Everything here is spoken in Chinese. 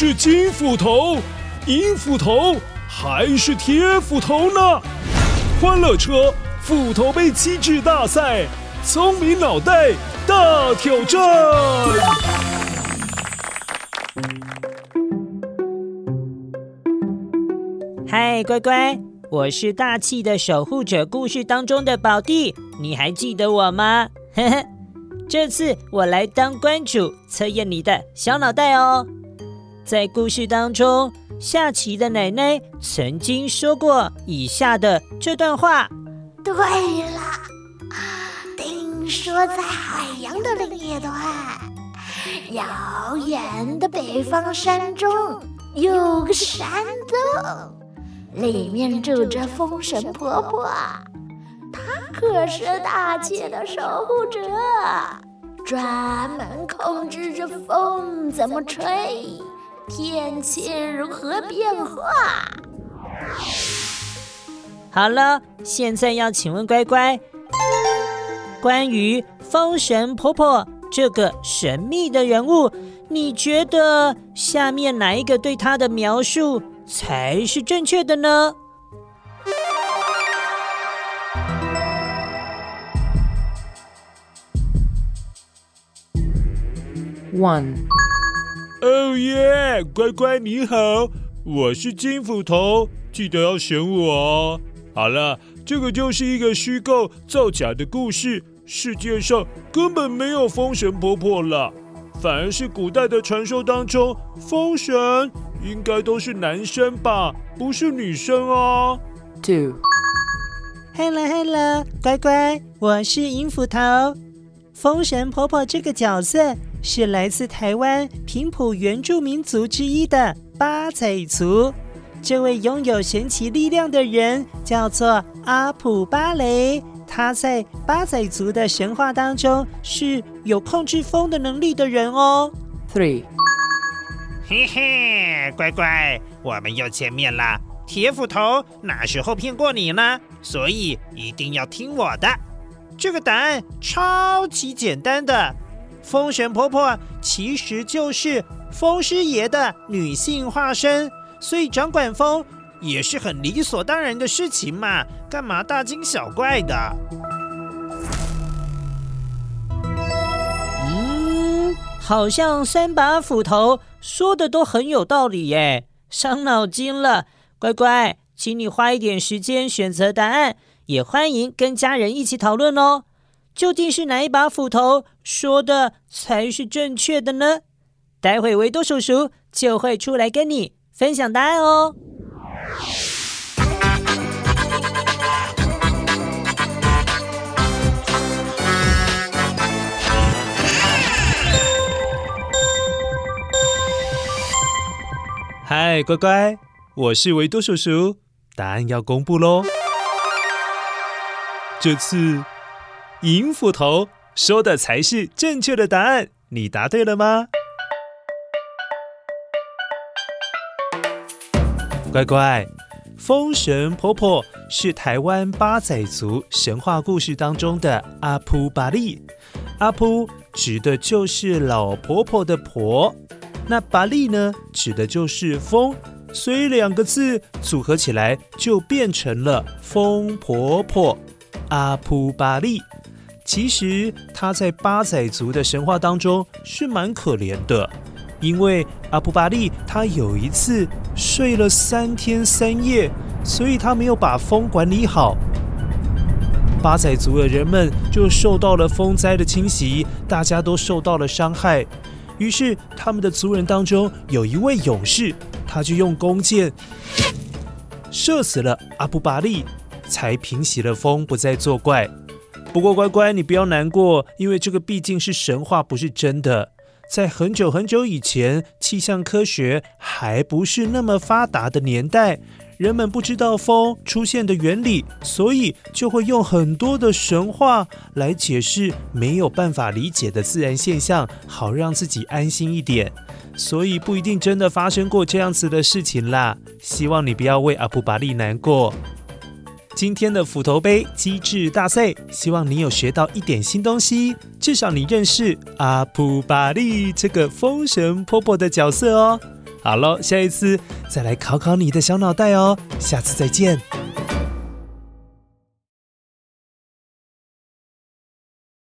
是金斧头、银斧头还是铁斧头呢？欢乐车斧头杯机智大赛，聪明脑袋大挑战。嗨，乖乖，我是大气的守护者故事当中的宝弟，你还记得我吗？呵呵，这次我来当关主，测验你的小脑袋哦。在故事当中，夏琪的奶奶曾经说过以下的这段话。对了，听说在海洋的另一端，遥远的北方山中有个山洞，里面住着风神婆婆，她可是大气的守护者，专门控制着风怎么吹。天气如何变化？好了，现在要请问乖乖，关于风神婆婆这个神秘的人物，你觉得下面哪一个对她的描述才是正确的呢？One。哦耶，乖乖你好，我是金斧头，记得要选我哦。好了，这个就是一个虚构造假的故事，世界上根本没有风神婆婆了，反而是古代的传说当中，风神应该都是男生吧，不是女生啊。Two，Hello，Hello，乖乖，我是银斧头，风神婆婆这个角色。是来自台湾平埔原住民族之一的八仔族。这位拥有神奇力量的人叫做阿普巴雷。他在八仔族的神话当中是有控制风的能力的人哦。Three，嘿嘿，乖乖，我们又见面了。铁斧头哪时候骗过你呢？所以一定要听我的。这个答案超级简单的。风神婆婆其实就是风师爷的女性化身，所以掌管风也是很理所当然的事情嘛，干嘛大惊小怪的？嗯，好像三把斧头说的都很有道理耶，伤脑筋了。乖乖，请你花一点时间选择答案，也欢迎跟家人一起讨论哦。究竟是哪一把斧头说的才是正确的呢？待会维多叔叔就会出来跟你分享答案哦。嗨，乖乖，我是维多叔叔，答案要公布喽。这次。银斧头说的才是正确的答案，你答对了吗？乖乖，风神婆婆是台湾八仔族神话故事当中的阿普巴利。阿普指的就是老婆婆的婆，那巴利呢，指的就是风，所以两个字组合起来就变成了风婆婆阿普巴利。其实他在八仔族的神话当中是蛮可怜的，因为阿布巴利他有一次睡了三天三夜，所以他没有把风管理好，八仔族的人们就受到了风灾的侵袭，大家都受到了伤害。于是他们的族人当中有一位勇士，他就用弓箭射死了阿布巴利，才平息了风，不再作怪。不过乖乖，你不要难过，因为这个毕竟是神话，不是真的。在很久很久以前，气象科学还不是那么发达的年代，人们不知道风出现的原理，所以就会用很多的神话来解释没有办法理解的自然现象，好让自己安心一点。所以不一定真的发生过这样子的事情啦。希望你不要为阿布巴利难过。今天的斧头杯机智大赛，希望你有学到一点新东西，至少你认识阿普巴利这个风神婆婆的角色哦。好了，下一次再来考考你的小脑袋哦。下次再见。